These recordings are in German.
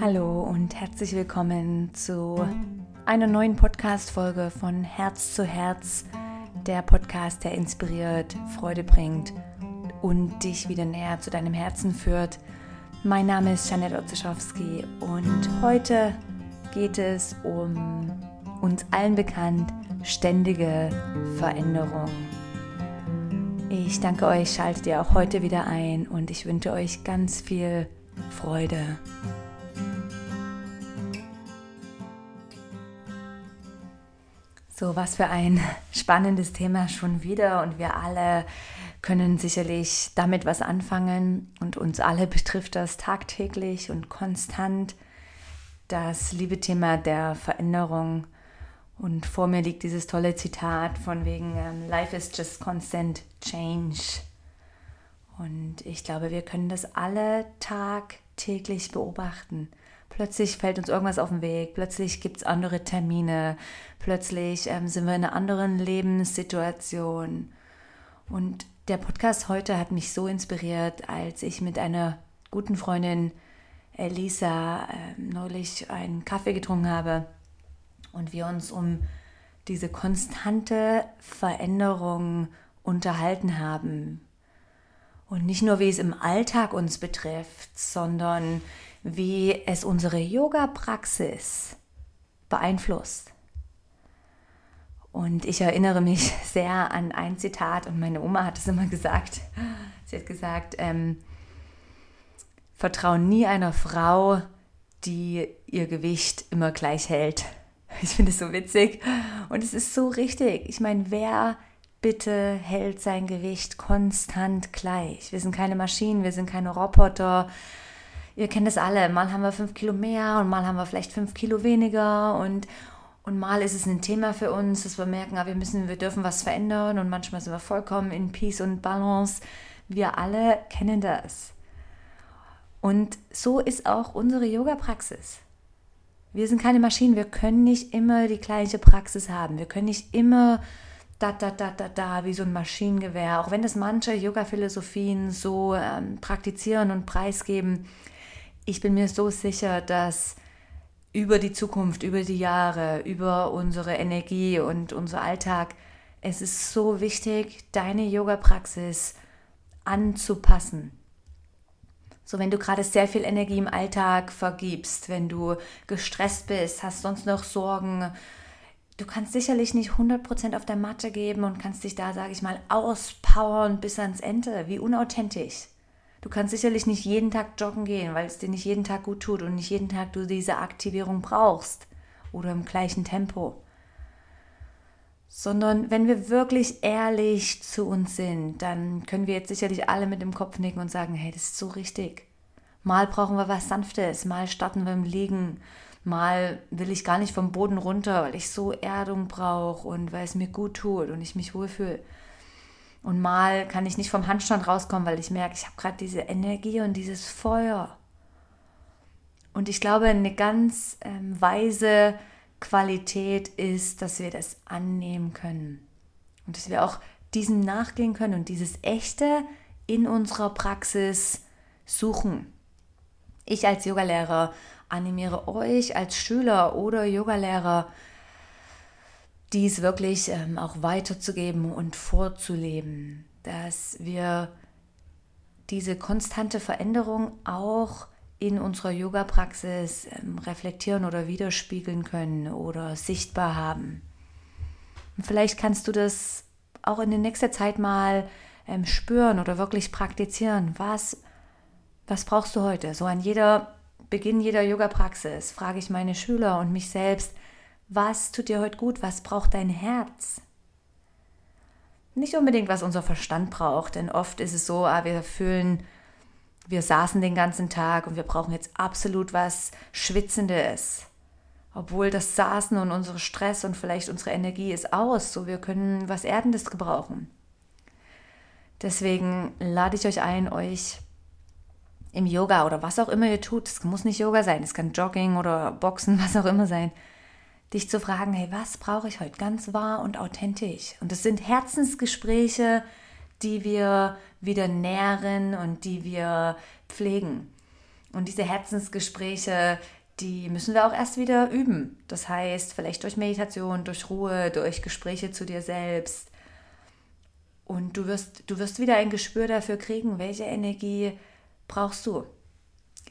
Hallo und herzlich willkommen zu einer neuen Podcast-Folge von Herz zu Herz, der Podcast, der inspiriert, Freude bringt und dich wieder näher zu deinem Herzen führt. Mein Name ist Janet Otzischowski und heute geht es um uns allen bekannt ständige Veränderung. Ich danke euch, schaltet ihr auch heute wieder ein und ich wünsche euch ganz viel Freude. So, was für ein spannendes Thema schon wieder und wir alle können sicherlich damit was anfangen und uns alle betrifft das tagtäglich und konstant das liebe Thema der Veränderung. Und vor mir liegt dieses tolle Zitat von wegen ähm, Life is just constant change. Und ich glaube, wir können das alle tagtäglich beobachten. Plötzlich fällt uns irgendwas auf den Weg, plötzlich gibt es andere Termine, plötzlich ähm, sind wir in einer anderen Lebenssituation. Und der Podcast heute hat mich so inspiriert, als ich mit einer guten Freundin Elisa äh, neulich einen Kaffee getrunken habe und wir uns um diese konstante Veränderung unterhalten haben. Und nicht nur, wie es im Alltag uns betrifft, sondern wie es unsere Yoga-Praxis beeinflusst. Und ich erinnere mich sehr an ein Zitat und meine Oma hat es immer gesagt. Sie hat gesagt, ähm, vertraue nie einer Frau, die ihr Gewicht immer gleich hält. Ich finde es so witzig und es ist so richtig. Ich meine, wer bitte hält sein Gewicht konstant gleich? Wir sind keine Maschinen, wir sind keine Roboter. Ihr kennt es alle. Mal haben wir fünf Kilo mehr und mal haben wir vielleicht fünf Kilo weniger und und mal ist es ein Thema für uns, dass wir merken, ah, wir müssen, wir dürfen was verändern und manchmal sind wir vollkommen in Peace und Balance. Wir alle kennen das. Und so ist auch unsere Yoga-Praxis. Wir sind keine Maschinen, wir können nicht immer die gleiche Praxis haben. Wir können nicht immer da, da, da, da, da, wie so ein Maschinengewehr. Auch wenn das manche Yoga-Philosophien so ähm, praktizieren und preisgeben. Ich bin mir so sicher, dass über die Zukunft, über die Jahre, über unsere Energie und unser Alltag, es ist so wichtig, deine Yoga-Praxis anzupassen so, wenn du gerade sehr viel Energie im Alltag vergibst, wenn du gestresst bist, hast sonst noch Sorgen, du kannst sicherlich nicht 100% auf der Matte geben und kannst dich da, sage ich mal, auspowern bis ans Ende. Wie unauthentisch. Du kannst sicherlich nicht jeden Tag joggen gehen, weil es dir nicht jeden Tag gut tut und nicht jeden Tag du diese Aktivierung brauchst oder im gleichen Tempo sondern wenn wir wirklich ehrlich zu uns sind, dann können wir jetzt sicherlich alle mit dem Kopf nicken und sagen, hey, das ist so richtig. Mal brauchen wir was Sanftes, mal starten wir im Liegen, mal will ich gar nicht vom Boden runter, weil ich so Erdung brauche und weil es mir gut tut und ich mich wohlfühle. Und mal kann ich nicht vom Handstand rauskommen, weil ich merke, ich habe gerade diese Energie und dieses Feuer. Und ich glaube, eine ganz ähm, weise Qualität ist, dass wir das annehmen können und dass wir auch diesem nachgehen können und dieses Echte in unserer Praxis suchen. Ich als Yogalehrer animiere euch als Schüler oder Yogalehrer, dies wirklich ähm, auch weiterzugeben und vorzuleben, dass wir diese konstante Veränderung auch in unserer Yoga-Praxis ähm, reflektieren oder widerspiegeln können oder sichtbar haben. Und vielleicht kannst du das auch in der nächsten Zeit mal ähm, spüren oder wirklich praktizieren. Was, was brauchst du heute? So an jeder Beginn jeder Yoga-Praxis frage ich meine Schüler und mich selbst, was tut dir heute gut? Was braucht dein Herz? Nicht unbedingt, was unser Verstand braucht, denn oft ist es so, ah, wir fühlen wir saßen den ganzen Tag und wir brauchen jetzt absolut was Schwitzendes. Obwohl das Saßen und unser Stress und vielleicht unsere Energie ist aus, so wir können was Erdendes gebrauchen. Deswegen lade ich euch ein, euch im Yoga oder was auch immer ihr tut, es muss nicht Yoga sein, es kann Jogging oder Boxen, was auch immer sein, dich zu fragen, hey, was brauche ich heute ganz wahr und authentisch? Und das sind Herzensgespräche, die wir wieder nähren und die wir pflegen. Und diese Herzensgespräche, die müssen wir auch erst wieder üben. Das heißt, vielleicht durch Meditation, durch Ruhe, durch Gespräche zu dir selbst. Und du wirst, du wirst wieder ein Gespür dafür kriegen, welche Energie brauchst du.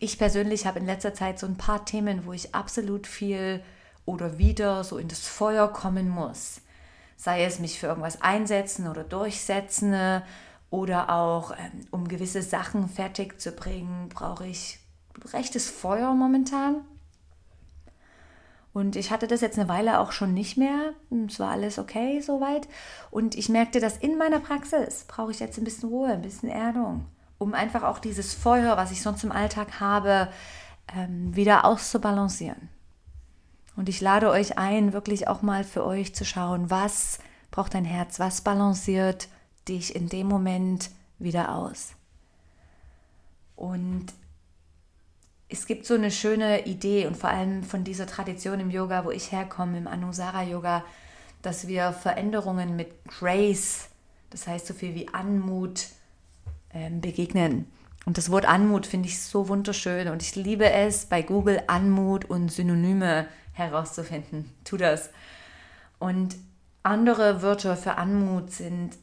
Ich persönlich habe in letzter Zeit so ein paar Themen, wo ich absolut viel oder wieder so in das Feuer kommen muss. Sei es mich für irgendwas einsetzen oder durchsetzen oder auch ähm, um gewisse Sachen fertig zu bringen, brauche ich rechtes Feuer momentan. Und ich hatte das jetzt eine Weile auch schon nicht mehr. Es war alles okay soweit. Und ich merkte, dass in meiner Praxis brauche ich jetzt ein bisschen Ruhe, ein bisschen Erdung, um einfach auch dieses Feuer, was ich sonst im Alltag habe, ähm, wieder auszubalancieren. Und ich lade euch ein, wirklich auch mal für euch zu schauen, was braucht dein Herz, was balanciert dich in dem Moment wieder aus. Und es gibt so eine schöne Idee und vor allem von dieser Tradition im Yoga, wo ich herkomme, im Anusara Yoga, dass wir Veränderungen mit Grace, das heißt so viel wie Anmut, ähm, begegnen. Und das Wort Anmut finde ich so wunderschön und ich liebe es, bei Google Anmut und Synonyme herauszufinden. Tu das. Und andere Wörter für Anmut sind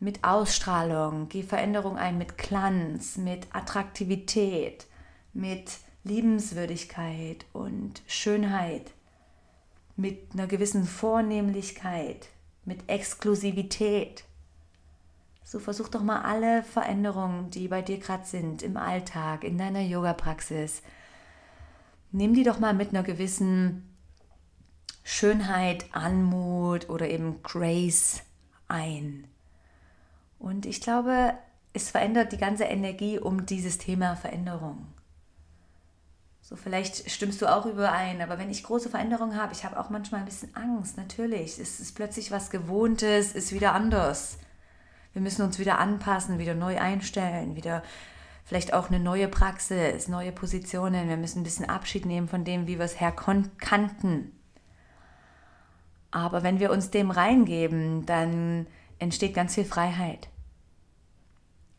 mit Ausstrahlung, geh Veränderung ein mit Glanz, mit Attraktivität, mit Liebenswürdigkeit und Schönheit, mit einer gewissen Vornehmlichkeit, mit Exklusivität. So versuch doch mal alle Veränderungen, die bei dir gerade sind, im Alltag, in deiner Yoga-Praxis, nimm die doch mal mit einer gewissen Schönheit, Anmut oder eben Grace ein. Und ich glaube, es verändert die ganze Energie um dieses Thema Veränderung. So, vielleicht stimmst du auch überein, aber wenn ich große Veränderungen habe, ich habe auch manchmal ein bisschen Angst, natürlich. Es ist plötzlich was Gewohntes, ist wieder anders. Wir müssen uns wieder anpassen, wieder neu einstellen, wieder vielleicht auch eine neue Praxis, neue Positionen. Wir müssen ein bisschen Abschied nehmen von dem, wie wir es herkannten. Aber wenn wir uns dem reingeben, dann entsteht ganz viel Freiheit.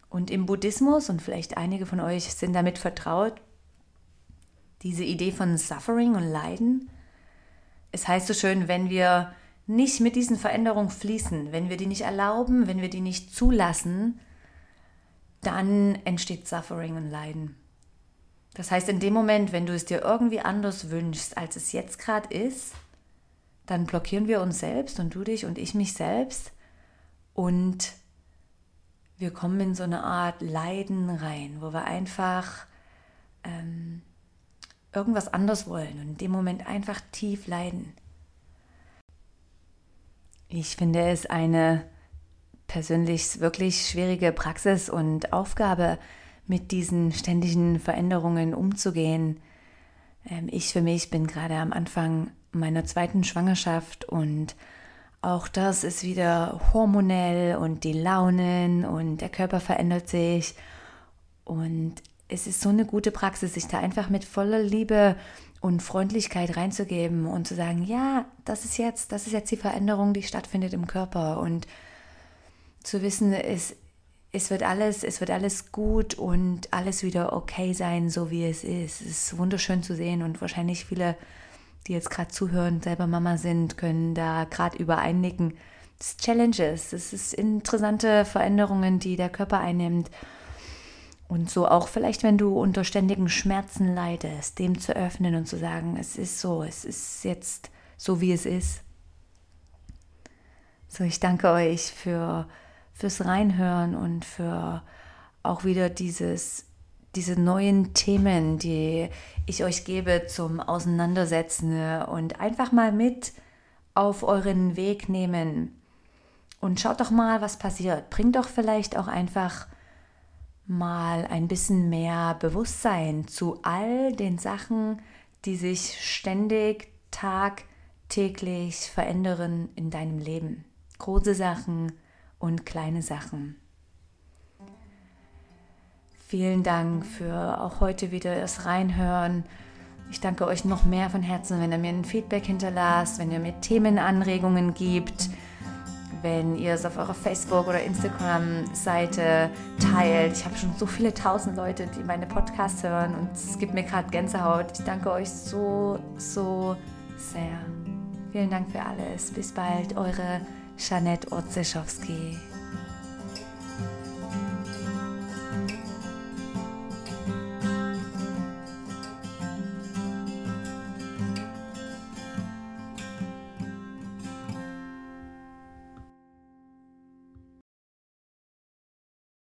Und im Buddhismus, und vielleicht einige von euch sind damit vertraut, diese Idee von Suffering und Leiden. Es heißt so schön, wenn wir nicht mit diesen Veränderungen fließen, wenn wir die nicht erlauben, wenn wir die nicht zulassen, dann entsteht Suffering und Leiden. Das heißt, in dem Moment, wenn du es dir irgendwie anders wünschst, als es jetzt gerade ist, dann blockieren wir uns selbst und du dich und ich mich selbst und wir kommen in so eine Art Leiden rein, wo wir einfach ähm, irgendwas anders wollen und in dem Moment einfach tief leiden. Ich finde es eine persönlich wirklich schwierige Praxis und Aufgabe, mit diesen ständigen Veränderungen umzugehen. Ähm, ich für mich bin gerade am Anfang meiner zweiten Schwangerschaft und auch das ist wieder hormonell und die Launen und der Körper verändert sich. Und es ist so eine gute Praxis, sich da einfach mit voller Liebe und Freundlichkeit reinzugeben und zu sagen, ja, das ist jetzt, das ist jetzt die Veränderung, die stattfindet im Körper. Und zu wissen, es, es wird alles, es wird alles gut und alles wieder okay sein, so wie es ist. Es ist wunderschön zu sehen und wahrscheinlich viele die jetzt gerade zuhören, selber Mama sind, können da gerade übereinnicken. Das ist Challenges, das ist interessante Veränderungen, die der Körper einnimmt. Und so auch vielleicht, wenn du unter ständigen Schmerzen leidest, dem zu öffnen und zu sagen, es ist so, es ist jetzt so, wie es ist. So, ich danke euch für, fürs Reinhören und für auch wieder dieses diese neuen Themen, die ich euch gebe zum Auseinandersetzen und einfach mal mit auf euren Weg nehmen. Und schaut doch mal, was passiert. Bringt doch vielleicht auch einfach mal ein bisschen mehr Bewusstsein zu all den Sachen, die sich ständig, tagtäglich verändern in deinem Leben. Große Sachen und kleine Sachen. Vielen Dank für auch heute wieder das Reinhören. Ich danke euch noch mehr von Herzen, wenn ihr mir ein Feedback hinterlasst, wenn ihr mir Themenanregungen gibt, wenn ihr es auf eurer Facebook- oder Instagram-Seite teilt. Ich habe schon so viele tausend Leute, die meine Podcasts hören und es gibt mir gerade Gänsehaut. Ich danke euch so, so sehr. Vielen Dank für alles. Bis bald, eure Janette Otzeschowski.